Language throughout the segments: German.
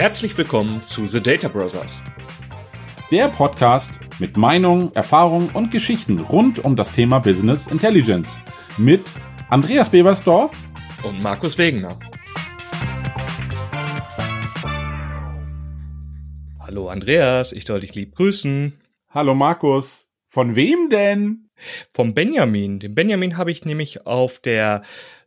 Herzlich willkommen zu The Data Brothers. Der Podcast mit Meinungen, Erfahrungen und Geschichten rund um das Thema Business Intelligence. Mit Andreas Bebersdorf und Markus Wegener. Hallo Andreas, ich soll dich lieb grüßen. Hallo Markus. Von wem denn? Vom Benjamin. Den Benjamin habe ich nämlich auf der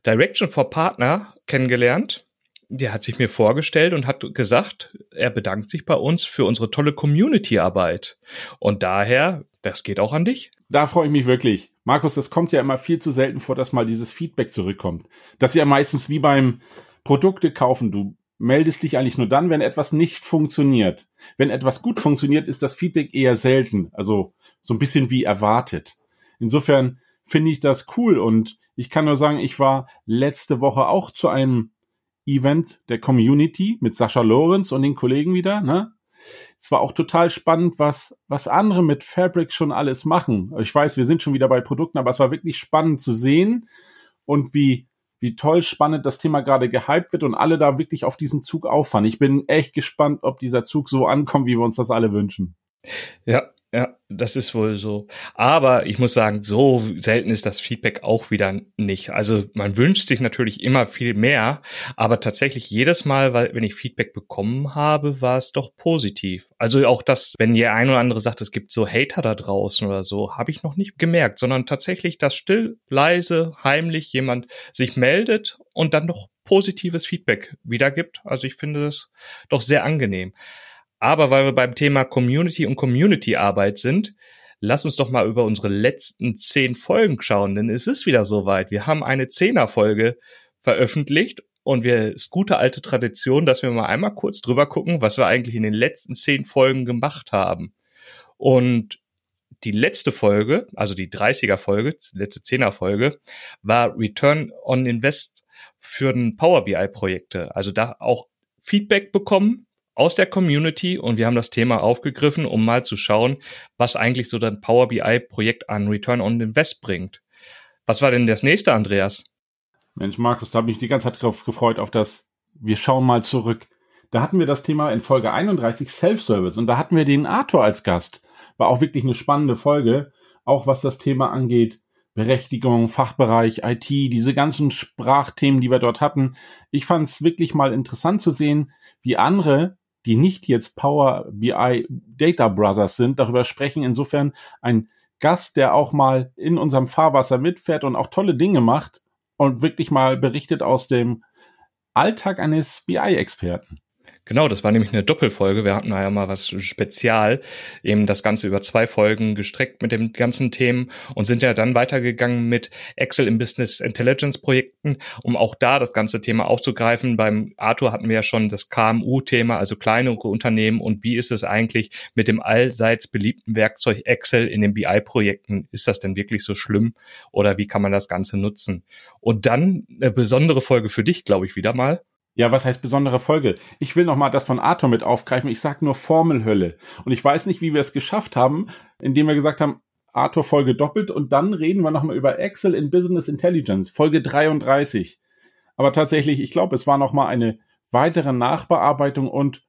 Direction for Partner kennengelernt der hat sich mir vorgestellt und hat gesagt, er bedankt sich bei uns für unsere tolle Community-Arbeit. Und daher, das geht auch an dich. Da freue ich mich wirklich. Markus, das kommt ja immer viel zu selten vor, dass mal dieses Feedback zurückkommt. Das ist ja meistens wie beim Produkte kaufen. Du meldest dich eigentlich nur dann, wenn etwas nicht funktioniert. Wenn etwas gut funktioniert, ist das Feedback eher selten. Also so ein bisschen wie erwartet. Insofern finde ich das cool und ich kann nur sagen, ich war letzte Woche auch zu einem Event der Community mit Sascha Lorenz und den Kollegen wieder, ne? Es war auch total spannend, was, was andere mit Fabric schon alles machen. Ich weiß, wir sind schon wieder bei Produkten, aber es war wirklich spannend zu sehen und wie, wie toll spannend das Thema gerade gehypt wird und alle da wirklich auf diesen Zug auffahren. Ich bin echt gespannt, ob dieser Zug so ankommt, wie wir uns das alle wünschen. Ja, ja, das ist wohl so. Aber ich muss sagen, so selten ist das Feedback auch wieder nicht. Also man wünscht sich natürlich immer viel mehr, aber tatsächlich jedes Mal, wenn ich Feedback bekommen habe, war es doch positiv. Also auch das, wenn der ein oder andere sagt, es gibt so Hater da draußen oder so, habe ich noch nicht gemerkt, sondern tatsächlich, dass still, leise, heimlich jemand sich meldet und dann noch positives Feedback wiedergibt. Also ich finde das doch sehr angenehm. Aber weil wir beim Thema Community und Community-Arbeit sind, lass uns doch mal über unsere letzten zehn Folgen schauen, denn es ist wieder soweit. Wir haben eine Zehner-Folge veröffentlicht und wir ist gute alte Tradition, dass wir mal einmal kurz drüber gucken, was wir eigentlich in den letzten zehn Folgen gemacht haben. Und die letzte Folge, also die 30er Folge, letzte 10er Folge, war Return on Invest für den Power BI Projekte. Also da auch Feedback bekommen aus der Community und wir haben das Thema aufgegriffen, um mal zu schauen, was eigentlich so das Power BI Projekt an Return on Invest bringt. Was war denn das nächste, Andreas? Mensch, Markus, da habe ich die ganze Zeit drauf gefreut, auf das, wir schauen mal zurück. Da hatten wir das Thema in Folge 31 Self-Service und da hatten wir den Arthur als Gast. War auch wirklich eine spannende Folge, auch was das Thema angeht. Berechtigung, Fachbereich, IT, diese ganzen Sprachthemen, die wir dort hatten. Ich fand es wirklich mal interessant zu sehen, wie andere die nicht jetzt Power BI Data Brothers sind, darüber sprechen. Insofern ein Gast, der auch mal in unserem Fahrwasser mitfährt und auch tolle Dinge macht und wirklich mal berichtet aus dem Alltag eines BI-Experten. Genau, das war nämlich eine Doppelfolge. Wir hatten ja mal was Spezial, eben das Ganze über zwei Folgen gestreckt mit den ganzen Themen und sind ja dann weitergegangen mit Excel im Business Intelligence Projekten, um auch da das ganze Thema aufzugreifen. Beim Arthur hatten wir ja schon das KMU-Thema, also kleinere Unternehmen und wie ist es eigentlich mit dem allseits beliebten Werkzeug Excel in den BI-Projekten? Ist das denn wirklich so schlimm oder wie kann man das Ganze nutzen? Und dann eine besondere Folge für dich, glaube ich, wieder mal ja, was heißt besondere Folge? Ich will noch mal das von Arthur mit aufgreifen. Ich sag nur Formelhölle. Und ich weiß nicht, wie wir es geschafft haben, indem wir gesagt haben, Arthur Folge doppelt und dann reden wir noch mal über Excel in Business Intelligence, Folge 33. Aber tatsächlich, ich glaube, es war noch mal eine weitere Nachbearbeitung und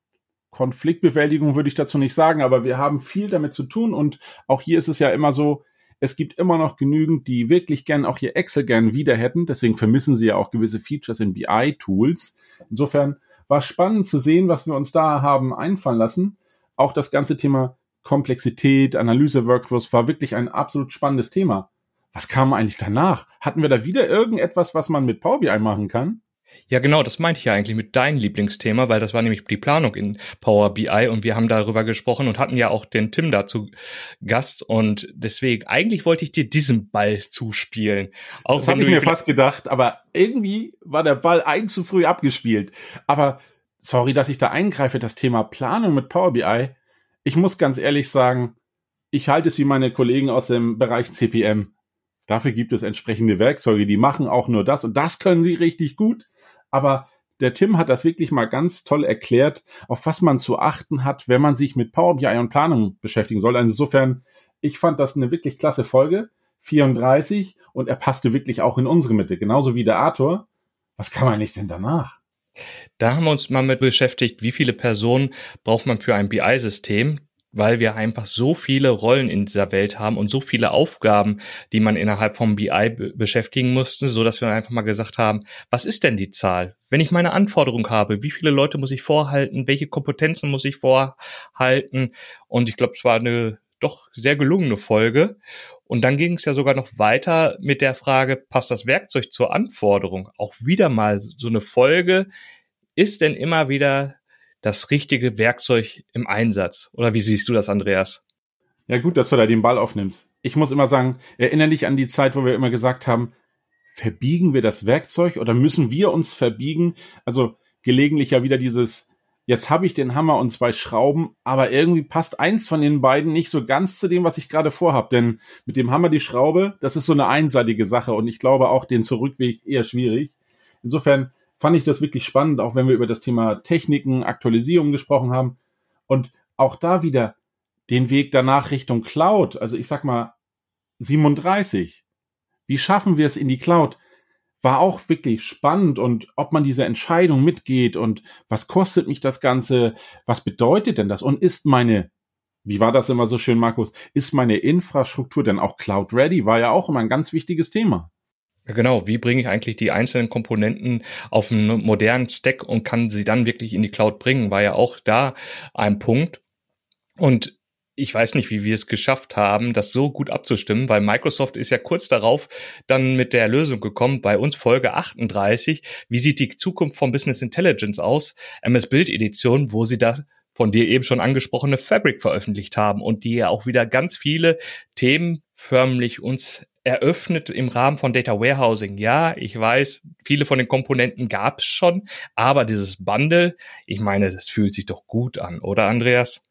Konfliktbewältigung würde ich dazu nicht sagen, aber wir haben viel damit zu tun und auch hier ist es ja immer so, es gibt immer noch genügend, die wirklich gern auch ihr Excel gern wieder hätten. Deswegen vermissen sie ja auch gewisse Features in BI-Tools. Insofern war spannend zu sehen, was wir uns da haben einfallen lassen. Auch das ganze Thema Komplexität, Analyse-Workflows war wirklich ein absolut spannendes Thema. Was kam eigentlich danach? Hatten wir da wieder irgendetwas, was man mit Power BI machen kann? Ja, genau, das meinte ich ja eigentlich mit deinem Lieblingsthema, weil das war nämlich die Planung in Power BI und wir haben darüber gesprochen und hatten ja auch den Tim dazu Gast und deswegen, eigentlich wollte ich dir diesen Ball zuspielen. Auch das habe ich mir fast gedacht, aber irgendwie war der Ball ein zu früh abgespielt. Aber sorry, dass ich da eingreife, das Thema Planung mit Power BI. Ich muss ganz ehrlich sagen, ich halte es wie meine Kollegen aus dem Bereich CPM. Dafür gibt es entsprechende Werkzeuge, die machen auch nur das und das können sie richtig gut. Aber der Tim hat das wirklich mal ganz toll erklärt, auf was man zu achten hat, wenn man sich mit Power BI und Planung beschäftigen soll. Also insofern, ich fand das eine wirklich klasse Folge. 34 und er passte wirklich auch in unsere Mitte, genauso wie der Arthur. Was kann man nicht denn danach? Da haben wir uns mal mit beschäftigt, wie viele Personen braucht man für ein BI-System, weil wir einfach so viele Rollen in dieser Welt haben und so viele Aufgaben, die man innerhalb vom BI beschäftigen musste, so dass wir einfach mal gesagt haben, was ist denn die Zahl? Wenn ich meine Anforderung habe, wie viele Leute muss ich vorhalten? Welche Kompetenzen muss ich vorhalten? Und ich glaube, es war eine doch sehr gelungene Folge. Und dann ging es ja sogar noch weiter mit der Frage, passt das Werkzeug zur Anforderung? Auch wieder mal so eine Folge. Ist denn immer wieder das richtige Werkzeug im Einsatz? Oder wie siehst du das, Andreas? Ja, gut, dass du da den Ball aufnimmst. Ich muss immer sagen, erinnere dich an die Zeit, wo wir immer gesagt haben, verbiegen wir das Werkzeug oder müssen wir uns verbiegen? Also gelegentlich ja wieder dieses, jetzt habe ich den Hammer und zwei Schrauben, aber irgendwie passt eins von den beiden nicht so ganz zu dem, was ich gerade vorhab. Denn mit dem Hammer die Schraube, das ist so eine einseitige Sache und ich glaube auch den Zurückweg eher schwierig. Insofern fand ich das wirklich spannend, auch wenn wir über das Thema Techniken, Aktualisierung gesprochen haben. Und auch da wieder den Weg danach Richtung Cloud. Also ich sag mal 37. Wie schaffen wir es in die Cloud? War auch wirklich spannend und ob man diese Entscheidung mitgeht und was kostet mich das Ganze? Was bedeutet denn das? Und ist meine wie war das immer so schön, Markus? Ist meine Infrastruktur denn auch cloud ready? War ja auch immer ein ganz wichtiges Thema. Genau, wie bringe ich eigentlich die einzelnen Komponenten auf einen modernen Stack und kann sie dann wirklich in die Cloud bringen, war ja auch da ein Punkt. Und ich weiß nicht, wie wir es geschafft haben, das so gut abzustimmen, weil Microsoft ist ja kurz darauf dann mit der Lösung gekommen, bei uns Folge 38, wie sieht die Zukunft von Business Intelligence aus, MS Bild Edition, wo sie da von dir eben schon angesprochene Fabric veröffentlicht haben und die ja auch wieder ganz viele Themen förmlich uns eröffnet im Rahmen von Data Warehousing. Ja, ich weiß, viele von den Komponenten gab es schon, aber dieses Bundle, ich meine, das fühlt sich doch gut an, oder Andreas?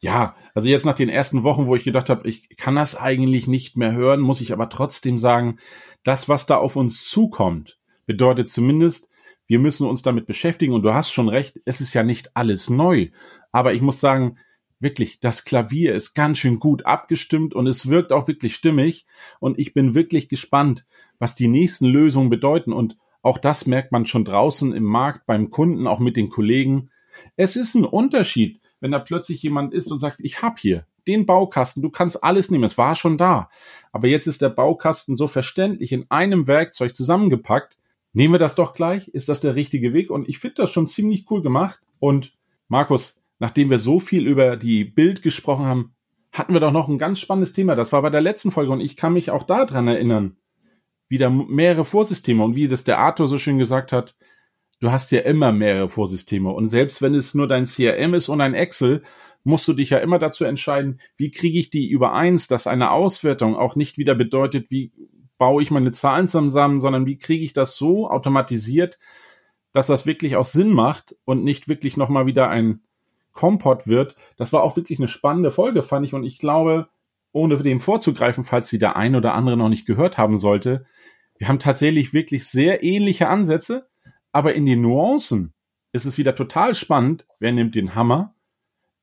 Ja, also jetzt nach den ersten Wochen, wo ich gedacht habe, ich kann das eigentlich nicht mehr hören, muss ich aber trotzdem sagen, das, was da auf uns zukommt, bedeutet zumindest, wir müssen uns damit beschäftigen und du hast schon recht, es ist ja nicht alles neu. Aber ich muss sagen, wirklich, das Klavier ist ganz schön gut abgestimmt und es wirkt auch wirklich stimmig. Und ich bin wirklich gespannt, was die nächsten Lösungen bedeuten. Und auch das merkt man schon draußen im Markt, beim Kunden, auch mit den Kollegen. Es ist ein Unterschied, wenn da plötzlich jemand ist und sagt, ich hab hier den Baukasten, du kannst alles nehmen, es war schon da. Aber jetzt ist der Baukasten so verständlich in einem Werkzeug zusammengepackt. Nehmen wir das doch gleich? Ist das der richtige Weg? Und ich finde das schon ziemlich cool gemacht. Und Markus, nachdem wir so viel über die Bild gesprochen haben, hatten wir doch noch ein ganz spannendes Thema. Das war bei der letzten Folge und ich kann mich auch daran erinnern. Wieder mehrere Vorsysteme und wie das der Arthur so schön gesagt hat, du hast ja immer mehrere Vorsysteme und selbst wenn es nur dein CRM ist und ein Excel, musst du dich ja immer dazu entscheiden, wie kriege ich die übereins, dass eine Auswertung auch nicht wieder bedeutet, wie baue ich meine Zahlen zusammen, sondern wie kriege ich das so automatisiert, dass das wirklich auch Sinn macht und nicht wirklich nochmal wieder ein Kompott wird. Das war auch wirklich eine spannende Folge, fand ich. Und ich glaube, ohne dem vorzugreifen, falls sie der ein oder andere noch nicht gehört haben sollte, wir haben tatsächlich wirklich sehr ähnliche Ansätze, aber in den Nuancen ist es wieder total spannend. Wer nimmt den Hammer?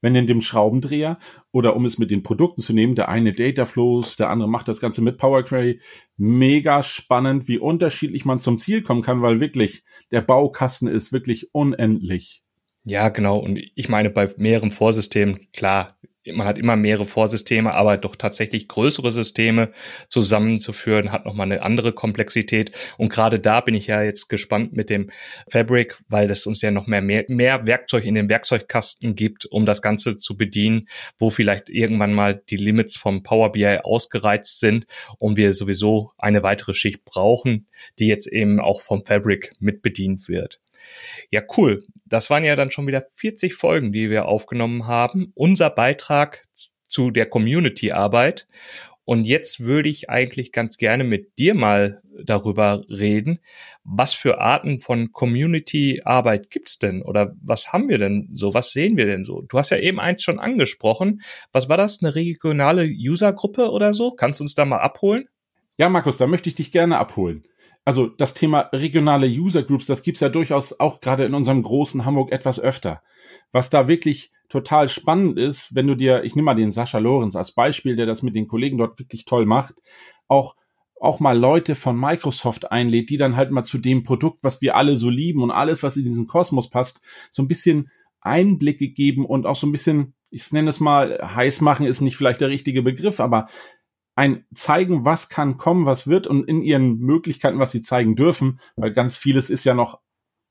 Wer nimmt den Schraubendreher? Oder um es mit den Produkten zu nehmen, der eine Data Flows, der andere macht das Ganze mit Power Query. Mega spannend, wie unterschiedlich man zum Ziel kommen kann, weil wirklich der Baukasten ist wirklich unendlich. Ja, genau. Und ich meine, bei mehreren Vorsystemen, klar, man hat immer mehrere Vorsysteme, aber doch tatsächlich größere Systeme zusammenzuführen, hat nochmal eine andere Komplexität. Und gerade da bin ich ja jetzt gespannt mit dem Fabric, weil das uns ja noch mehr, mehr, mehr Werkzeug in den Werkzeugkasten gibt, um das Ganze zu bedienen, wo vielleicht irgendwann mal die Limits vom Power BI ausgereizt sind und wir sowieso eine weitere Schicht brauchen, die jetzt eben auch vom Fabric mit bedient wird. Ja, cool. Das waren ja dann schon wieder 40 Folgen, die wir aufgenommen haben. Unser Beitrag zu der Community-Arbeit. Und jetzt würde ich eigentlich ganz gerne mit dir mal darüber reden. Was für Arten von Community-Arbeit gibt's denn? Oder was haben wir denn so? Was sehen wir denn so? Du hast ja eben eins schon angesprochen. Was war das? Eine regionale Usergruppe oder so? Kannst du uns da mal abholen? Ja, Markus, da möchte ich dich gerne abholen also das Thema regionale User Groups, das gibt's ja durchaus auch gerade in unserem großen Hamburg etwas öfter. Was da wirklich total spannend ist, wenn du dir, ich nehme mal den Sascha Lorenz als Beispiel, der das mit den Kollegen dort wirklich toll macht, auch auch mal Leute von Microsoft einlädt, die dann halt mal zu dem Produkt, was wir alle so lieben und alles, was in diesen Kosmos passt, so ein bisschen Einblicke geben und auch so ein bisschen, ich nenne es mal, heiß machen ist nicht vielleicht der richtige Begriff, aber ein zeigen, was kann kommen, was wird und in ihren Möglichkeiten, was sie zeigen dürfen, weil ganz vieles ist ja noch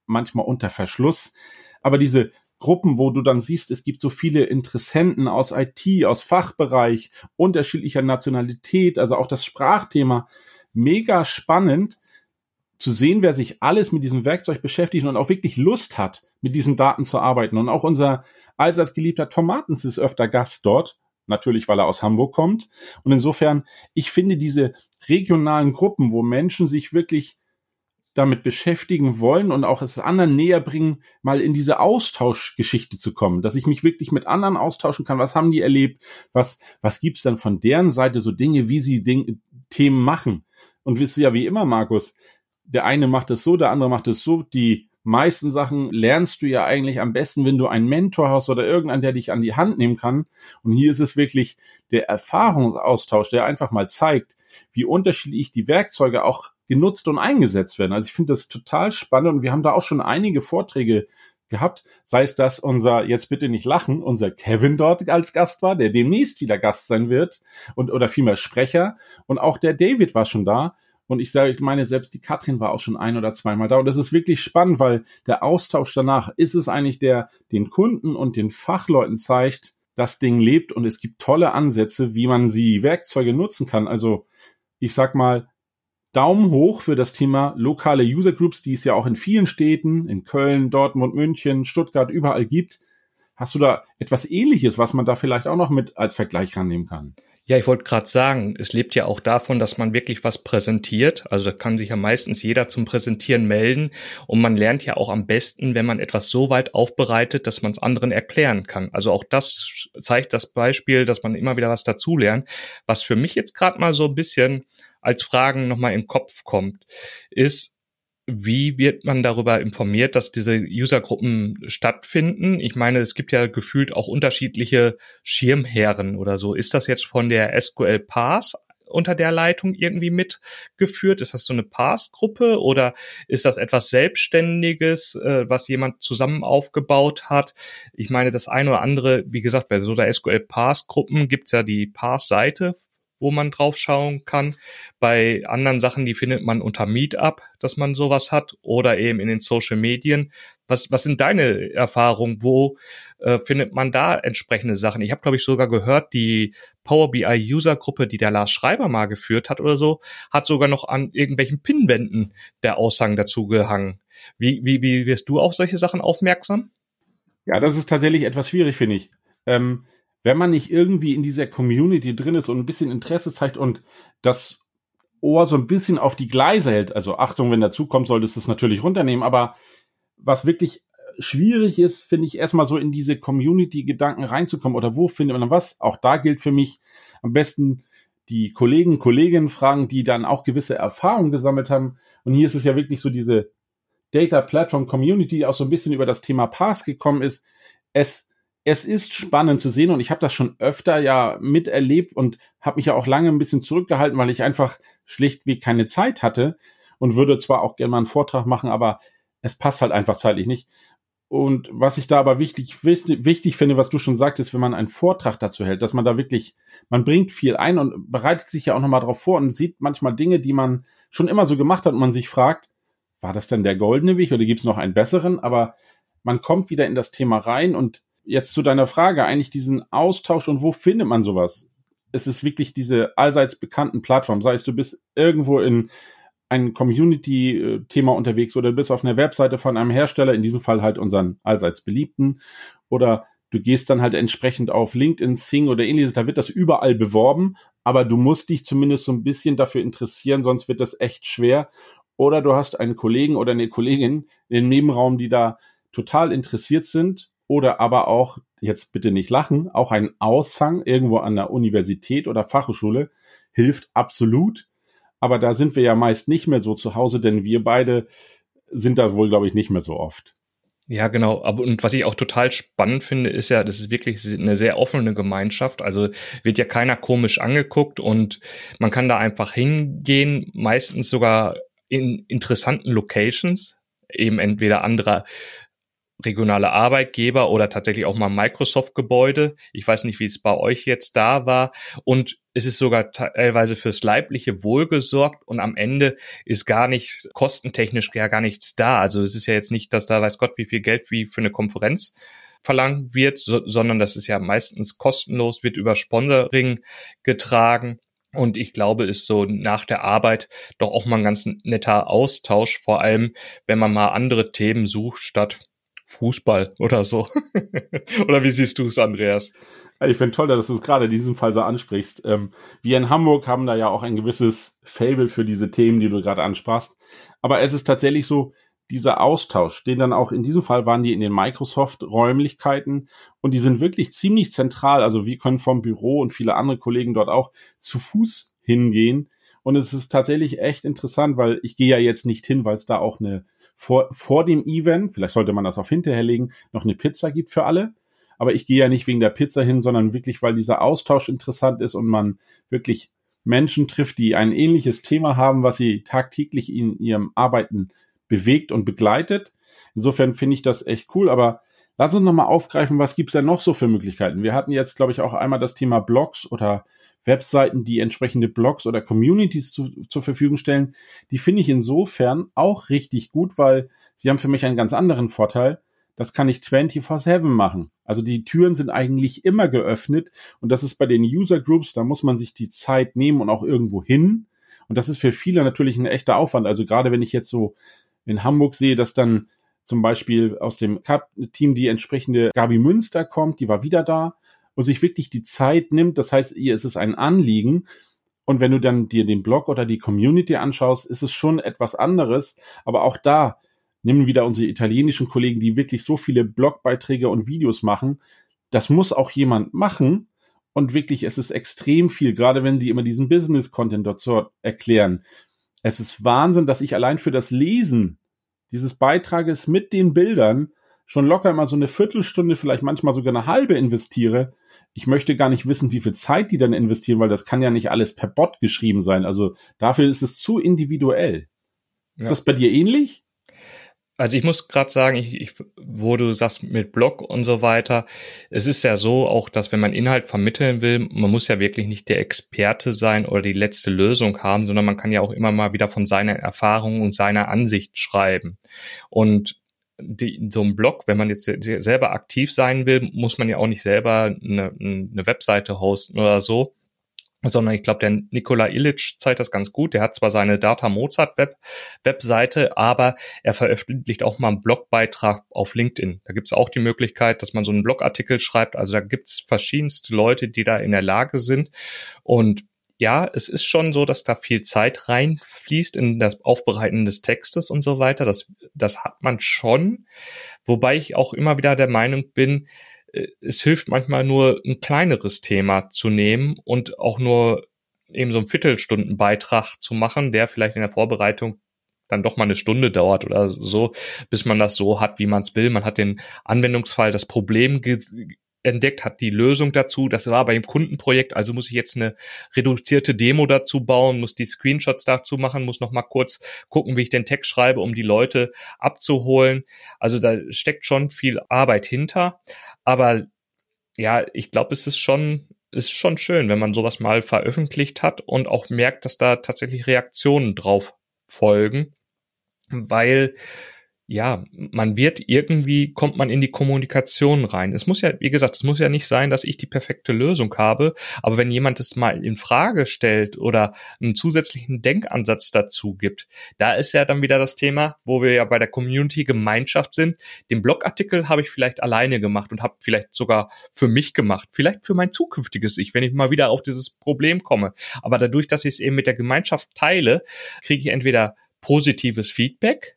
manchmal unter Verschluss. Aber diese Gruppen, wo du dann siehst, es gibt so viele Interessenten aus IT, aus Fachbereich, unterschiedlicher Nationalität, also auch das Sprachthema, mega spannend zu sehen, wer sich alles mit diesem Werkzeug beschäftigt und auch wirklich Lust hat, mit diesen Daten zu arbeiten. Und auch unser allseits geliebter Tomatens ist öfter Gast dort, natürlich weil er aus Hamburg kommt. Und insofern, ich finde diese regionalen Gruppen, wo Menschen sich wirklich damit beschäftigen wollen und auch es anderen näher bringen, mal in diese Austauschgeschichte zu kommen, dass ich mich wirklich mit anderen austauschen kann. Was haben die erlebt? Was, was gibt's dann von deren Seite so Dinge, wie sie Ding, Themen machen? Und wisst ihr ja wie immer, Markus, der eine macht es so, der andere macht es so. Die meisten Sachen lernst du ja eigentlich am besten, wenn du einen Mentor hast oder irgendeinen, der dich an die Hand nehmen kann. Und hier ist es wirklich der Erfahrungsaustausch, der einfach mal zeigt, wie unterschiedlich die Werkzeuge auch genutzt und eingesetzt werden. Also ich finde das total spannend und wir haben da auch schon einige Vorträge gehabt, sei es, dass unser, jetzt bitte nicht lachen, unser Kevin dort als Gast war, der demnächst wieder Gast sein wird und oder vielmehr Sprecher und auch der David war schon da und ich sage, ich meine, selbst die Katrin war auch schon ein oder zweimal da. Und das ist wirklich spannend, weil der Austausch danach ist es eigentlich, der den Kunden und den Fachleuten zeigt, das Ding lebt und es gibt tolle Ansätze, wie man die Werkzeuge nutzen kann. Also ich sag mal, Daumen hoch für das Thema lokale User Groups, die es ja auch in vielen Städten, in Köln, Dortmund, München, Stuttgart, überall gibt. Hast du da etwas ähnliches, was man da vielleicht auch noch mit als Vergleich rannehmen kann? Ja, ich wollte gerade sagen, es lebt ja auch davon, dass man wirklich was präsentiert. Also da kann sich ja meistens jeder zum Präsentieren melden. Und man lernt ja auch am besten, wenn man etwas so weit aufbereitet, dass man es anderen erklären kann. Also auch das zeigt das Beispiel, dass man immer wieder was dazulernt. Was für mich jetzt gerade mal so ein bisschen als Fragen nochmal im Kopf kommt, ist, wie wird man darüber informiert, dass diese Usergruppen stattfinden? Ich meine, es gibt ja gefühlt auch unterschiedliche Schirmherren oder so. Ist das jetzt von der SQL Pass unter der Leitung irgendwie mitgeführt? Ist das so eine Pass-Gruppe oder ist das etwas Selbstständiges, äh, was jemand zusammen aufgebaut hat? Ich meine, das eine oder andere, wie gesagt, bei so der SQL Pass-Gruppen gibt's ja die Pass-Seite wo man drauf schauen kann. Bei anderen Sachen, die findet man unter Meetup, dass man sowas hat oder eben in den Social Medien. Was, was sind deine Erfahrungen? Wo äh, findet man da entsprechende Sachen? Ich habe, glaube ich, sogar gehört, die Power BI User Gruppe, die der Lars Schreiber mal geführt hat oder so, hat sogar noch an irgendwelchen Pinwänden der Aussagen dazu gehangen. Wie, wie, wie wirst du auf solche Sachen aufmerksam? Ja, das ist tatsächlich etwas schwierig, finde ich. Ähm, wenn man nicht irgendwie in dieser Community drin ist und ein bisschen Interesse zeigt und das Ohr so ein bisschen auf die Gleise hält, also Achtung, wenn dazu kommt, solltest du es natürlich runternehmen, aber was wirklich schwierig ist, finde ich erstmal so in diese Community-Gedanken reinzukommen oder wo findet man was? Auch da gilt für mich am besten die Kollegen, Kolleginnen fragen, die dann auch gewisse Erfahrungen gesammelt haben. Und hier ist es ja wirklich so diese Data Platform Community, die auch so ein bisschen über das Thema Pass gekommen ist. Es es ist spannend zu sehen und ich habe das schon öfter ja miterlebt und habe mich ja auch lange ein bisschen zurückgehalten, weil ich einfach schlichtweg keine Zeit hatte und würde zwar auch gerne mal einen Vortrag machen, aber es passt halt einfach zeitlich nicht. Und was ich da aber wichtig, wichtig finde, was du schon sagtest, wenn man einen Vortrag dazu hält, dass man da wirklich, man bringt viel ein und bereitet sich ja auch nochmal drauf vor und sieht manchmal Dinge, die man schon immer so gemacht hat und man sich fragt, war das denn der goldene Weg oder gibt es noch einen besseren? Aber man kommt wieder in das Thema rein und jetzt zu deiner Frage, eigentlich diesen Austausch und wo findet man sowas? Es ist wirklich diese allseits bekannten Plattformen. Sei es, du bist irgendwo in ein Community-Thema unterwegs oder du bist auf einer Webseite von einem Hersteller, in diesem Fall halt unseren allseits beliebten, oder du gehst dann halt entsprechend auf LinkedIn, Sing oder ähnliches, da wird das überall beworben, aber du musst dich zumindest so ein bisschen dafür interessieren, sonst wird das echt schwer. Oder du hast einen Kollegen oder eine Kollegin im Nebenraum, die da total interessiert sind oder aber auch, jetzt bitte nicht lachen, auch ein Aushang irgendwo an der Universität oder Fachhochschule hilft absolut. Aber da sind wir ja meist nicht mehr so zu Hause, denn wir beide sind da wohl, glaube ich, nicht mehr so oft. Ja, genau. Aber und was ich auch total spannend finde, ist ja, das ist wirklich eine sehr offene Gemeinschaft. Also wird ja keiner komisch angeguckt und man kann da einfach hingehen, meistens sogar in interessanten Locations, eben entweder anderer regionale Arbeitgeber oder tatsächlich auch mal Microsoft-Gebäude. Ich weiß nicht, wie es bei euch jetzt da war. Und es ist sogar teilweise fürs leibliche Wohl gesorgt und am Ende ist gar nicht kostentechnisch ja gar nichts da. Also es ist ja jetzt nicht, dass da weiß Gott, wie viel Geld wie für eine Konferenz verlangt wird, so, sondern das ist ja meistens kostenlos, wird über Sponsoring getragen. Und ich glaube, ist so nach der Arbeit doch auch mal ein ganz netter Austausch, vor allem wenn man mal andere Themen sucht statt Fußball oder so. oder wie siehst du es, Andreas? Ich finde toll, dass du es gerade in diesem Fall so ansprichst. Ähm, wir in Hamburg haben da ja auch ein gewisses Fable für diese Themen, die du gerade ansprachst. Aber es ist tatsächlich so, dieser Austausch, den dann auch in diesem Fall waren die in den Microsoft-Räumlichkeiten und die sind wirklich ziemlich zentral. Also wir können vom Büro und viele andere Kollegen dort auch zu Fuß hingehen. Und es ist tatsächlich echt interessant, weil ich gehe ja jetzt nicht hin, weil es da auch eine vor, vor dem Event, vielleicht sollte man das auf hinterher legen, noch eine Pizza gibt für alle. Aber ich gehe ja nicht wegen der Pizza hin, sondern wirklich, weil dieser Austausch interessant ist und man wirklich Menschen trifft, die ein ähnliches Thema haben, was sie tagtäglich in ihrem Arbeiten bewegt und begleitet. Insofern finde ich das echt cool, aber lass uns nochmal aufgreifen, was gibt's denn noch so für Möglichkeiten? Wir hatten jetzt, glaube ich, auch einmal das Thema Blogs oder Webseiten, die entsprechende Blogs oder Communities zu, zur Verfügung stellen. Die finde ich insofern auch richtig gut, weil sie haben für mich einen ganz anderen Vorteil. Das kann ich 24-7 machen. Also die Türen sind eigentlich immer geöffnet und das ist bei den User Groups, da muss man sich die Zeit nehmen und auch irgendwo hin. Und das ist für viele natürlich ein echter Aufwand. Also gerade wenn ich jetzt so in Hamburg sehe, dass dann zum Beispiel aus dem Cup-Team die entsprechende Gabi Münster kommt, die war wieder da und sich wirklich die Zeit nimmt. Das heißt, ihr ist es ein Anliegen. Und wenn du dann dir den Blog oder die Community anschaust, ist es schon etwas anderes. Aber auch da nehmen wieder unsere italienischen Kollegen, die wirklich so viele Blogbeiträge und Videos machen. Das muss auch jemand machen. Und wirklich, es ist extrem viel, gerade wenn die immer diesen Business-Content dort erklären. Es ist Wahnsinn, dass ich allein für das Lesen dieses Beitrages mit den Bildern schon locker immer so eine Viertelstunde, vielleicht manchmal sogar eine halbe investiere. Ich möchte gar nicht wissen, wie viel Zeit die dann investieren, weil das kann ja nicht alles per Bot geschrieben sein. Also dafür ist es zu individuell. Ist ja. das bei dir ähnlich? Also ich muss gerade sagen, ich, ich, wo du sagst mit Blog und so weiter, es ist ja so auch, dass wenn man Inhalt vermitteln will, man muss ja wirklich nicht der Experte sein oder die letzte Lösung haben, sondern man kann ja auch immer mal wieder von seiner Erfahrung und seiner Ansicht schreiben. Und die, so ein Blog, wenn man jetzt selber aktiv sein will, muss man ja auch nicht selber eine, eine Webseite hosten oder so, sondern ich glaube, der Nikola Illich zeigt das ganz gut. Der hat zwar seine Data Mozart Web Webseite, aber er veröffentlicht auch mal einen Blogbeitrag auf LinkedIn. Da gibt es auch die Möglichkeit, dass man so einen Blogartikel schreibt. Also da gibt es verschiedenste Leute, die da in der Lage sind. Und ja, es ist schon so, dass da viel Zeit reinfließt in das Aufbereiten des Textes und so weiter. Das, das hat man schon. Wobei ich auch immer wieder der Meinung bin, es hilft manchmal nur ein kleineres Thema zu nehmen und auch nur eben so einen Viertelstundenbeitrag zu machen, der vielleicht in der Vorbereitung dann doch mal eine Stunde dauert oder so, bis man das so hat, wie man es will. Man hat den Anwendungsfall, das Problem entdeckt, hat die Lösung dazu. Das war beim Kundenprojekt, also muss ich jetzt eine reduzierte Demo dazu bauen, muss die Screenshots dazu machen, muss noch mal kurz gucken, wie ich den Text schreibe, um die Leute abzuholen. Also da steckt schon viel Arbeit hinter. Aber ja, ich glaube, es ist schon ist schon schön, wenn man sowas mal veröffentlicht hat und auch merkt, dass da tatsächlich Reaktionen drauf folgen, weil ja, man wird irgendwie, kommt man in die Kommunikation rein. Es muss ja, wie gesagt, es muss ja nicht sein, dass ich die perfekte Lösung habe, aber wenn jemand es mal in Frage stellt oder einen zusätzlichen Denkansatz dazu gibt, da ist ja dann wieder das Thema, wo wir ja bei der Community Gemeinschaft sind. Den Blogartikel habe ich vielleicht alleine gemacht und habe vielleicht sogar für mich gemacht, vielleicht für mein zukünftiges Ich, wenn ich mal wieder auf dieses Problem komme. Aber dadurch, dass ich es eben mit der Gemeinschaft teile, kriege ich entweder positives Feedback,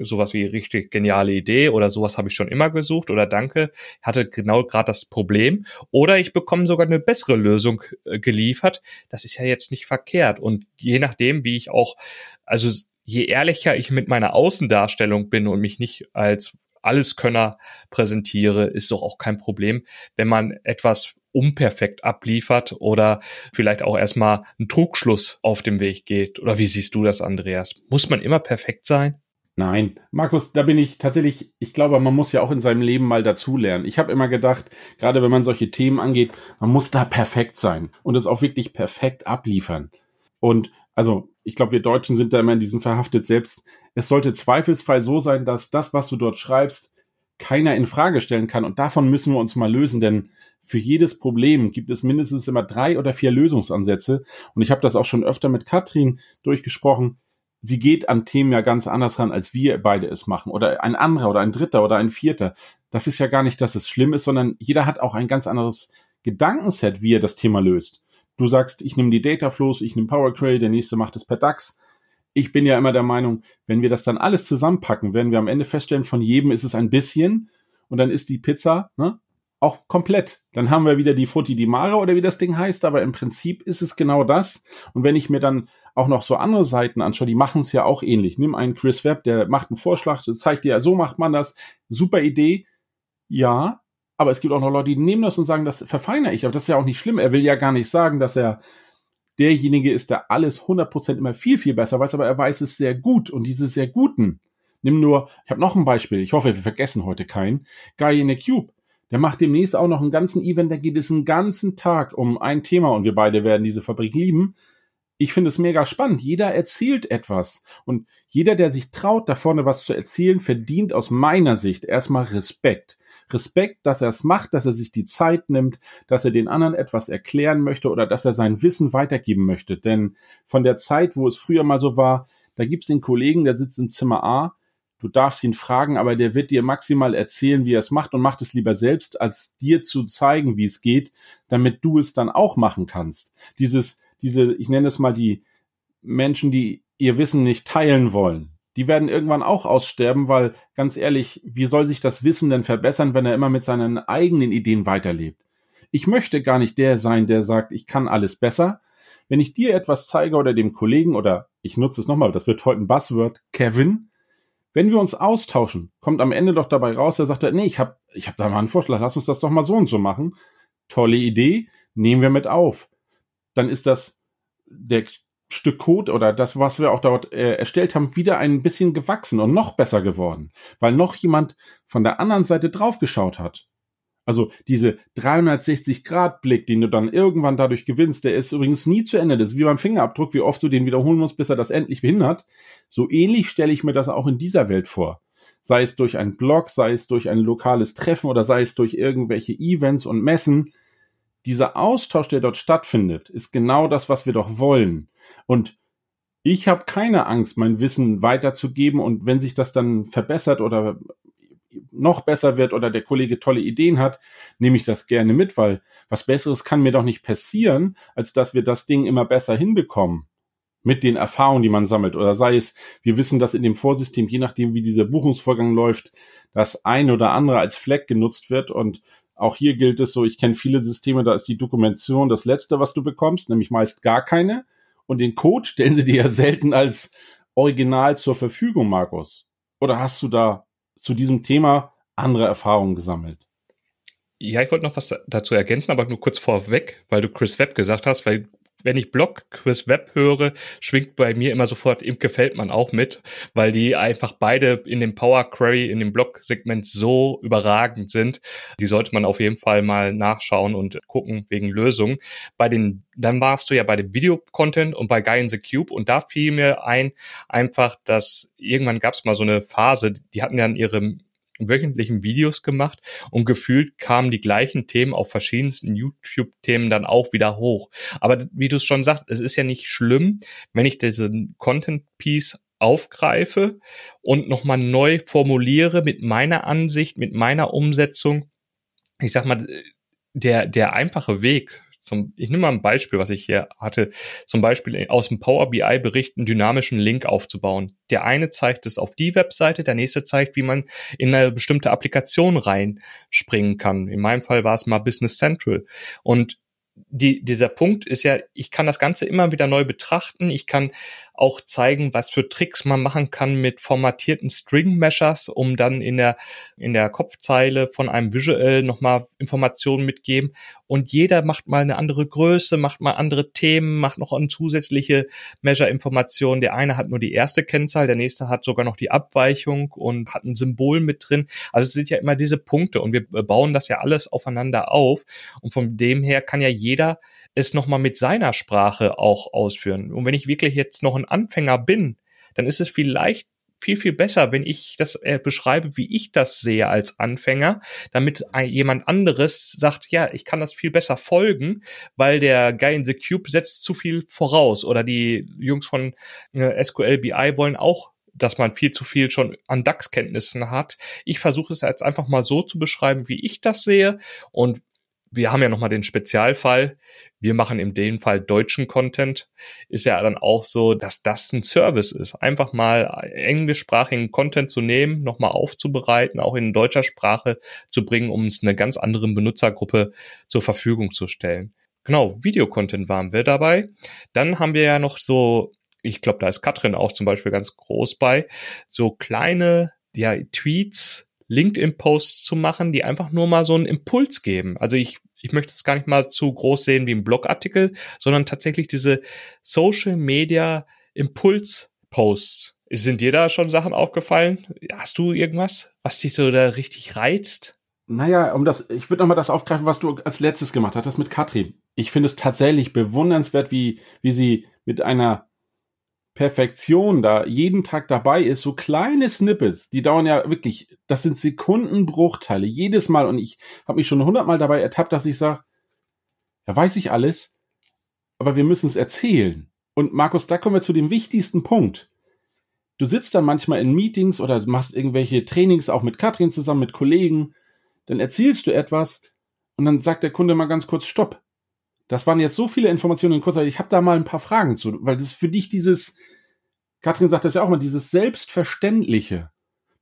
sowas wie richtig geniale Idee oder sowas habe ich schon immer gesucht oder danke, hatte genau gerade das Problem oder ich bekomme sogar eine bessere Lösung äh, geliefert. Das ist ja jetzt nicht verkehrt und je nachdem, wie ich auch, also je ehrlicher ich mit meiner Außendarstellung bin und mich nicht als Alleskönner präsentiere, ist doch auch kein Problem, wenn man etwas unperfekt abliefert oder vielleicht auch erstmal einen Trugschluss auf dem Weg geht. Oder wie siehst du das, Andreas? Muss man immer perfekt sein? Nein, Markus, da bin ich tatsächlich, ich glaube, man muss ja auch in seinem Leben mal dazulernen. Ich habe immer gedacht, gerade wenn man solche Themen angeht, man muss da perfekt sein und es auch wirklich perfekt abliefern. Und also, ich glaube, wir Deutschen sind da immer in diesem verhaftet selbst. Es sollte zweifelsfrei so sein, dass das, was du dort schreibst, keiner in Frage stellen kann. Und davon müssen wir uns mal lösen, denn für jedes Problem gibt es mindestens immer drei oder vier Lösungsansätze. Und ich habe das auch schon öfter mit Katrin durchgesprochen sie geht an Themen ja ganz anders ran, als wir beide es machen. Oder ein anderer oder ein dritter oder ein vierter. Das ist ja gar nicht, dass es schlimm ist, sondern jeder hat auch ein ganz anderes Gedankenset, wie er das Thema löst. Du sagst, ich nehme die Data Flows, ich nehme Power Query, der nächste macht es per DAX. Ich bin ja immer der Meinung, wenn wir das dann alles zusammenpacken, werden wir am Ende feststellen, von jedem ist es ein bisschen und dann ist die Pizza ne, auch komplett. Dann haben wir wieder die Frutti di Mare oder wie das Ding heißt, aber im Prinzip ist es genau das. Und wenn ich mir dann auch noch so andere Seiten anschaue, die machen es ja auch ähnlich. Nimm einen Chris Webb, der macht einen Vorschlag, das zeigt dir, so macht man das. Super Idee. Ja, aber es gibt auch noch Leute, die nehmen das und sagen, das verfeinere ich. Aber das ist ja auch nicht schlimm. Er will ja gar nicht sagen, dass er derjenige ist, der alles 100% immer viel, viel besser weiß, aber er weiß es sehr gut. Und diese sehr guten, nimm nur, ich habe noch ein Beispiel, ich hoffe, wir vergessen heute keinen, Guy in the Cube. Der macht demnächst auch noch einen ganzen Event, da geht es einen ganzen Tag um ein Thema und wir beide werden diese Fabrik lieben ich finde es mega spannend. Jeder erzählt etwas. Und jeder, der sich traut, da vorne was zu erzählen, verdient aus meiner Sicht erstmal Respekt. Respekt, dass er es macht, dass er sich die Zeit nimmt, dass er den anderen etwas erklären möchte oder dass er sein Wissen weitergeben möchte. Denn von der Zeit, wo es früher mal so war, da gibt's den Kollegen, der sitzt im Zimmer A, du darfst ihn fragen, aber der wird dir maximal erzählen, wie er es macht und macht es lieber selbst, als dir zu zeigen, wie es geht, damit du es dann auch machen kannst. Dieses diese, ich nenne es mal die Menschen, die ihr Wissen nicht teilen wollen. Die werden irgendwann auch aussterben, weil ganz ehrlich, wie soll sich das Wissen denn verbessern, wenn er immer mit seinen eigenen Ideen weiterlebt? Ich möchte gar nicht der sein, der sagt, ich kann alles besser. Wenn ich dir etwas zeige oder dem Kollegen oder ich nutze es nochmal, das wird heute ein Buzzword, Kevin, wenn wir uns austauschen, kommt am Ende doch dabei raus, der sagt, nee, ich habe ich hab da mal einen Vorschlag, lass uns das doch mal so und so machen. Tolle Idee, nehmen wir mit auf dann ist das der Stück Code oder das, was wir auch dort äh, erstellt haben, wieder ein bisschen gewachsen und noch besser geworden, weil noch jemand von der anderen Seite draufgeschaut hat. Also diese 360-Grad-Blick, den du dann irgendwann dadurch gewinnst, der ist übrigens nie zu Ende. Das ist wie beim Fingerabdruck, wie oft du den wiederholen musst, bis er das endlich behindert. So ähnlich stelle ich mir das auch in dieser Welt vor. Sei es durch einen Blog, sei es durch ein lokales Treffen oder sei es durch irgendwelche Events und Messen dieser Austausch, der dort stattfindet, ist genau das, was wir doch wollen. Und ich habe keine Angst, mein Wissen weiterzugeben und wenn sich das dann verbessert oder noch besser wird oder der Kollege tolle Ideen hat, nehme ich das gerne mit, weil was Besseres kann mir doch nicht passieren, als dass wir das Ding immer besser hinbekommen mit den Erfahrungen, die man sammelt. Oder sei es, wir wissen, dass in dem Vorsystem, je nachdem, wie dieser Buchungsvorgang läuft, das ein oder andere als Fleck genutzt wird und auch hier gilt es so, ich kenne viele Systeme, da ist die Dokumentation das Letzte, was du bekommst, nämlich meist gar keine. Und den Code stellen sie dir ja selten als Original zur Verfügung, Markus. Oder hast du da zu diesem Thema andere Erfahrungen gesammelt? Ja, ich wollte noch was dazu ergänzen, aber nur kurz vorweg, weil du Chris Webb gesagt hast, weil wenn ich Blog Chris Webb höre, schwingt bei mir immer sofort Imke Feldmann auch mit, weil die einfach beide in dem Power Query, in dem Blog-Segment so überragend sind. Die sollte man auf jeden Fall mal nachschauen und gucken wegen Lösungen. Bei den, dann warst du ja bei dem Video-Content und bei Guy in the Cube und da fiel mir ein, einfach, dass irgendwann gab es mal so eine Phase, die hatten ja in ihrem wöchentlichen Videos gemacht und gefühlt kamen die gleichen Themen auf verschiedensten YouTube-Themen dann auch wieder hoch. Aber wie du es schon sagst, es ist ja nicht schlimm, wenn ich diesen Content-Piece aufgreife und nochmal neu formuliere mit meiner Ansicht, mit meiner Umsetzung. Ich sag mal, der, der einfache Weg zum, ich nehme mal ein Beispiel, was ich hier hatte, zum Beispiel aus dem Power BI Bericht einen dynamischen Link aufzubauen. Der eine zeigt es auf die Webseite, der nächste zeigt, wie man in eine bestimmte Applikation reinspringen kann. In meinem Fall war es mal Business Central. Und die, dieser Punkt ist ja, ich kann das Ganze immer wieder neu betrachten. Ich kann auch zeigen, was für Tricks man machen kann mit formatierten String Meshers, um dann in der, in der Kopfzeile von einem Visual nochmal Informationen mitgeben. Und jeder macht mal eine andere Größe, macht mal andere Themen, macht noch eine zusätzliche Measure-Information. Der eine hat nur die erste Kennzahl, der nächste hat sogar noch die Abweichung und hat ein Symbol mit drin. Also es sind ja immer diese Punkte und wir bauen das ja alles aufeinander auf. Und von dem her kann ja jeder es nochmal mit seiner Sprache auch ausführen. Und wenn ich wirklich jetzt noch ein Anfänger bin, dann ist es vielleicht viel, viel besser, wenn ich das äh, beschreibe, wie ich das sehe als Anfänger, damit jemand anderes sagt, ja, ich kann das viel besser folgen, weil der Guy in the Cube setzt zu viel voraus oder die Jungs von äh, SQL BI wollen auch dass man viel zu viel schon an DAX-Kenntnissen hat. Ich versuche es jetzt einfach mal so zu beschreiben, wie ich das sehe. Und wir haben ja nochmal den Spezialfall. Wir machen in dem Fall deutschen Content. Ist ja dann auch so, dass das ein Service ist. Einfach mal englischsprachigen Content zu nehmen, nochmal aufzubereiten, auch in deutscher Sprache zu bringen, um es einer ganz anderen Benutzergruppe zur Verfügung zu stellen. Genau, Videocontent waren wir dabei. Dann haben wir ja noch so, ich glaube, da ist Katrin auch zum Beispiel ganz groß bei, so kleine ja, Tweets, LinkedIn-Posts zu machen, die einfach nur mal so einen Impuls geben. Also ich, ich möchte es gar nicht mal zu groß sehen wie ein Blogartikel, sondern tatsächlich diese Social Media Impuls-Posts. Sind dir da schon Sachen aufgefallen? Hast du irgendwas, was dich so da richtig reizt? Naja, um das, ich würde nochmal das aufgreifen, was du als letztes gemacht das mit Katrin. Ich finde es tatsächlich bewundernswert, wie, wie sie mit einer Perfektion da jeden Tag dabei ist, so kleine Snippets, die dauern ja wirklich, das sind Sekundenbruchteile jedes Mal und ich habe mich schon hundertmal dabei ertappt, dass ich sage, ja weiß ich alles, aber wir müssen es erzählen. Und Markus, da kommen wir zu dem wichtigsten Punkt. Du sitzt dann manchmal in Meetings oder machst irgendwelche Trainings auch mit Katrin zusammen, mit Kollegen, dann erzählst du etwas und dann sagt der Kunde mal ganz kurz Stopp. Das waren jetzt so viele Informationen in kurzer Zeit. Ich habe da mal ein paar Fragen zu, weil das für dich dieses, Katrin sagt das ja auch mal, dieses Selbstverständliche.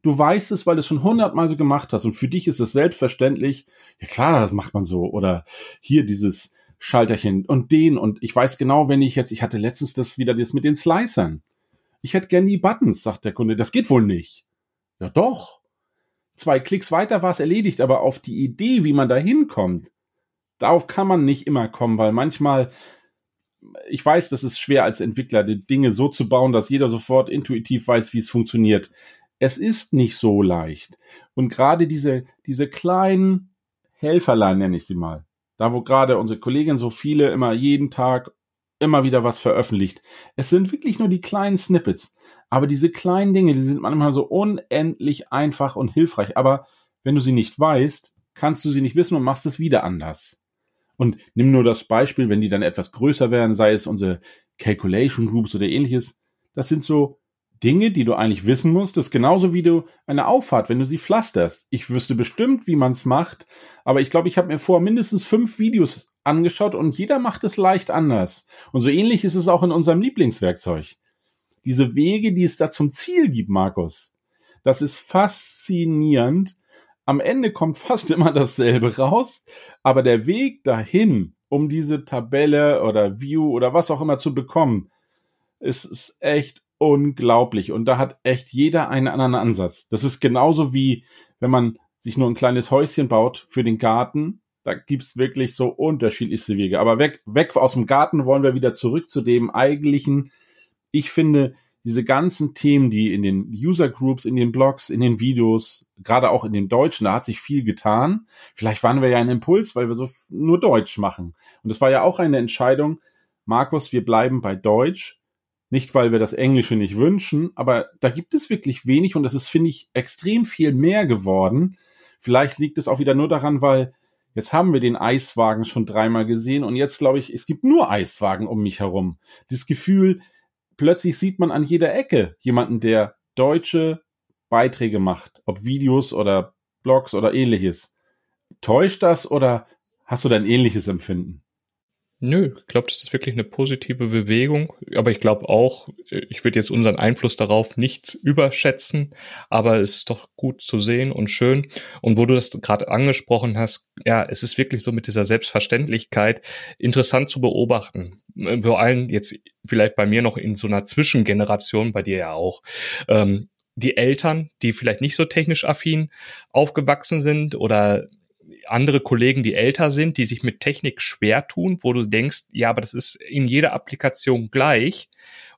Du weißt es, weil du es schon hundertmal so gemacht hast und für dich ist es selbstverständlich. Ja klar, das macht man so. Oder hier dieses Schalterchen und den und ich weiß genau, wenn ich jetzt, ich hatte letztens das wieder das mit den Slicern. Ich hätte gern die Buttons, sagt der Kunde. Das geht wohl nicht. Ja doch. Zwei Klicks weiter war es erledigt, aber auf die Idee, wie man da hinkommt, darauf kann man nicht immer kommen, weil manchmal, ich weiß, das ist schwer als Entwickler, die Dinge so zu bauen, dass jeder sofort intuitiv weiß, wie es funktioniert. Es ist nicht so leicht. Und gerade diese, diese kleinen Helferlein nenne ich sie mal. Da, wo gerade unsere Kollegin so viele immer jeden Tag immer wieder was veröffentlicht. Es sind wirklich nur die kleinen Snippets. Aber diese kleinen Dinge, die sind manchmal so unendlich einfach und hilfreich. Aber wenn du sie nicht weißt, kannst du sie nicht wissen und machst es wieder anders. Und nimm nur das Beispiel, wenn die dann etwas größer werden, sei es unsere Calculation Groups oder ähnliches. Das sind so Dinge, die du eigentlich wissen musst. Das ist genauso wie du eine Auffahrt, wenn du sie pflasterst. Ich wüsste bestimmt, wie man es macht, aber ich glaube, ich habe mir vor mindestens fünf Videos angeschaut und jeder macht es leicht anders. Und so ähnlich ist es auch in unserem Lieblingswerkzeug. Diese Wege, die es da zum Ziel gibt, Markus, das ist faszinierend, am Ende kommt fast immer dasselbe raus, aber der Weg dahin, um diese Tabelle oder View oder was auch immer zu bekommen, ist, ist echt unglaublich. Und da hat echt jeder einen anderen Ansatz. Das ist genauso wie, wenn man sich nur ein kleines Häuschen baut für den Garten. Da gibt's wirklich so unterschiedlichste Wege. Aber weg, weg aus dem Garten wollen wir wieder zurück zu dem eigentlichen. Ich finde, diese ganzen Themen, die in den User Groups, in den Blogs, in den Videos, gerade auch in den Deutschen, da hat sich viel getan. Vielleicht waren wir ja ein Impuls, weil wir so nur Deutsch machen. Und es war ja auch eine Entscheidung, Markus, wir bleiben bei Deutsch. Nicht, weil wir das Englische nicht wünschen, aber da gibt es wirklich wenig und das ist, finde ich, extrem viel mehr geworden. Vielleicht liegt es auch wieder nur daran, weil jetzt haben wir den Eiswagen schon dreimal gesehen und jetzt glaube ich, es gibt nur Eiswagen um mich herum. Das Gefühl, plötzlich sieht man an jeder Ecke jemanden, der deutsche Beiträge macht, ob Videos oder Blogs oder ähnliches. Täuscht das oder hast du dein ähnliches Empfinden? Nö, ich glaube, das ist wirklich eine positive Bewegung. Aber ich glaube auch, ich würde jetzt unseren Einfluss darauf nicht überschätzen, aber es ist doch gut zu sehen und schön. Und wo du das gerade angesprochen hast, ja, es ist wirklich so mit dieser Selbstverständlichkeit interessant zu beobachten. Vor allem jetzt vielleicht bei mir noch in so einer Zwischengeneration, bei dir ja auch. Ähm, die Eltern, die vielleicht nicht so technisch affin aufgewachsen sind oder andere Kollegen, die älter sind, die sich mit Technik schwer tun, wo du denkst, ja, aber das ist in jeder Applikation gleich.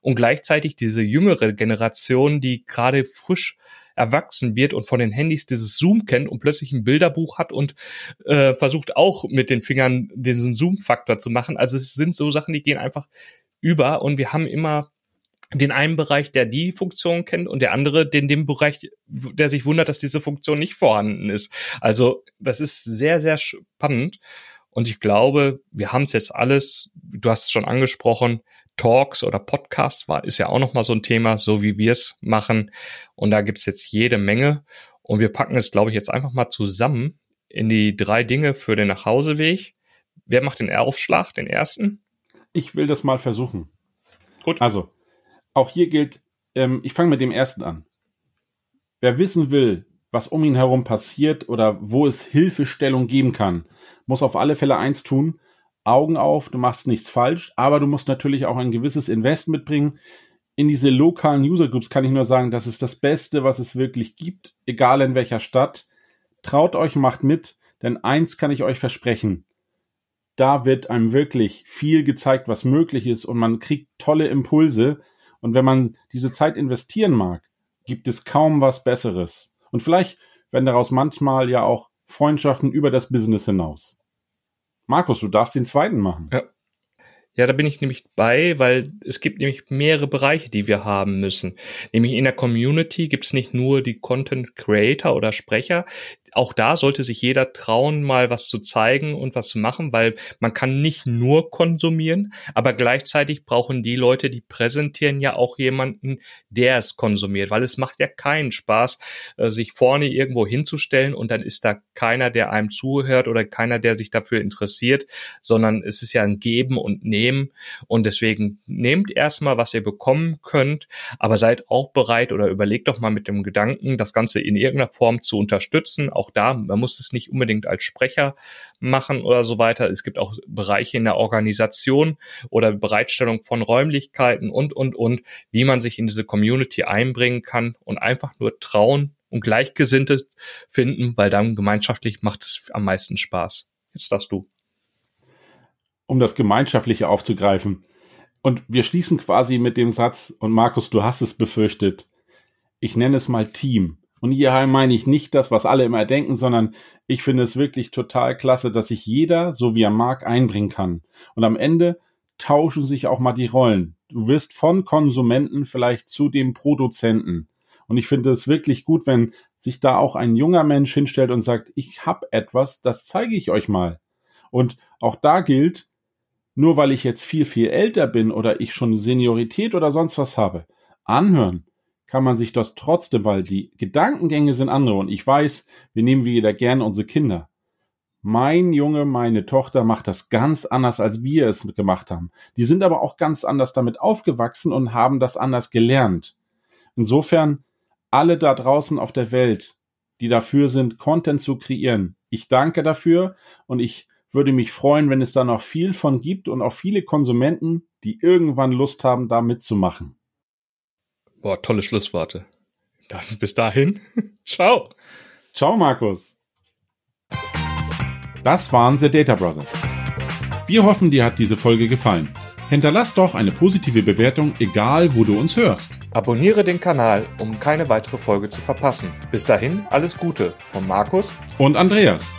Und gleichzeitig diese jüngere Generation, die gerade frisch erwachsen wird und von den Handys dieses Zoom kennt und plötzlich ein Bilderbuch hat und äh, versucht auch mit den Fingern diesen Zoom-Faktor zu machen. Also es sind so Sachen, die gehen einfach über und wir haben immer den einen Bereich, der die Funktion kennt und der andere den dem Bereich, der sich wundert, dass diese Funktion nicht vorhanden ist. Also das ist sehr, sehr spannend. Und ich glaube, wir haben es jetzt alles, du hast es schon angesprochen, Talks oder Podcasts war, ist ja auch nochmal so ein Thema, so wie wir es machen. Und da gibt's jetzt jede Menge. Und wir packen es, glaube ich, jetzt einfach mal zusammen in die drei Dinge für den Nachhauseweg. Wer macht den Aufschlag, den ersten? Ich will das mal versuchen. Gut. Also, auch hier gilt, ähm, ich fange mit dem ersten an. Wer wissen will, was um ihn herum passiert oder wo es Hilfestellung geben kann, muss auf alle Fälle eins tun. Augen auf, du machst nichts falsch, aber du musst natürlich auch ein gewisses Invest mitbringen. In diese lokalen User Groups kann ich nur sagen, das ist das Beste, was es wirklich gibt, egal in welcher Stadt. Traut euch, macht mit, denn eins kann ich euch versprechen. Da wird einem wirklich viel gezeigt, was möglich ist und man kriegt tolle Impulse, und wenn man diese Zeit investieren mag, gibt es kaum was Besseres. Und vielleicht werden daraus manchmal ja auch Freundschaften über das Business hinaus. Markus, du darfst den zweiten machen. Ja. Ja, da bin ich nämlich bei, weil es gibt nämlich mehrere Bereiche, die wir haben müssen. Nämlich in der Community gibt es nicht nur die Content Creator oder Sprecher, auch da sollte sich jeder trauen, mal was zu zeigen und was zu machen, weil man kann nicht nur konsumieren, aber gleichzeitig brauchen die Leute, die präsentieren ja auch jemanden, der es konsumiert, weil es macht ja keinen Spaß, äh, sich vorne irgendwo hinzustellen und dann ist da keiner, der einem zuhört oder keiner, der sich dafür interessiert, sondern es ist ja ein Geben und Nehmen und deswegen nehmt erstmal, was ihr bekommen könnt, aber seid auch bereit oder überlegt doch mal mit dem Gedanken, das Ganze in irgendeiner Form zu unterstützen, auch da, man muss es nicht unbedingt als Sprecher machen oder so weiter. Es gibt auch Bereiche in der Organisation oder Bereitstellung von Räumlichkeiten und, und, und, wie man sich in diese Community einbringen kann und einfach nur trauen und Gleichgesinnte finden, weil dann gemeinschaftlich macht es am meisten Spaß. Jetzt darfst du. Um das Gemeinschaftliche aufzugreifen. Und wir schließen quasi mit dem Satz, und Markus, du hast es befürchtet, ich nenne es mal Team. Und hier meine ich nicht das, was alle immer denken, sondern ich finde es wirklich total klasse, dass sich jeder, so wie er mag, einbringen kann. Und am Ende tauschen sich auch mal die Rollen. Du wirst von Konsumenten vielleicht zu dem Produzenten. Und ich finde es wirklich gut, wenn sich da auch ein junger Mensch hinstellt und sagt, ich habe etwas, das zeige ich euch mal. Und auch da gilt, nur weil ich jetzt viel, viel älter bin oder ich schon Seniorität oder sonst was habe, anhören, kann man sich das trotzdem, weil die Gedankengänge sind andere und ich weiß, wir nehmen wieder gerne unsere Kinder. Mein Junge, meine Tochter macht das ganz anders, als wir es gemacht haben. Die sind aber auch ganz anders damit aufgewachsen und haben das anders gelernt. Insofern, alle da draußen auf der Welt, die dafür sind, Content zu kreieren, ich danke dafür und ich würde mich freuen, wenn es da noch viel von gibt und auch viele Konsumenten, die irgendwann Lust haben, da mitzumachen. Boah, tolle Schlussworte. Bis dahin. Ciao. Ciao, Markus. Das waren The Data Brothers. Wir hoffen, dir hat diese Folge gefallen. Hinterlass doch eine positive Bewertung, egal wo du uns hörst. Abonniere den Kanal, um keine weitere Folge zu verpassen. Bis dahin, alles Gute von Markus und Andreas.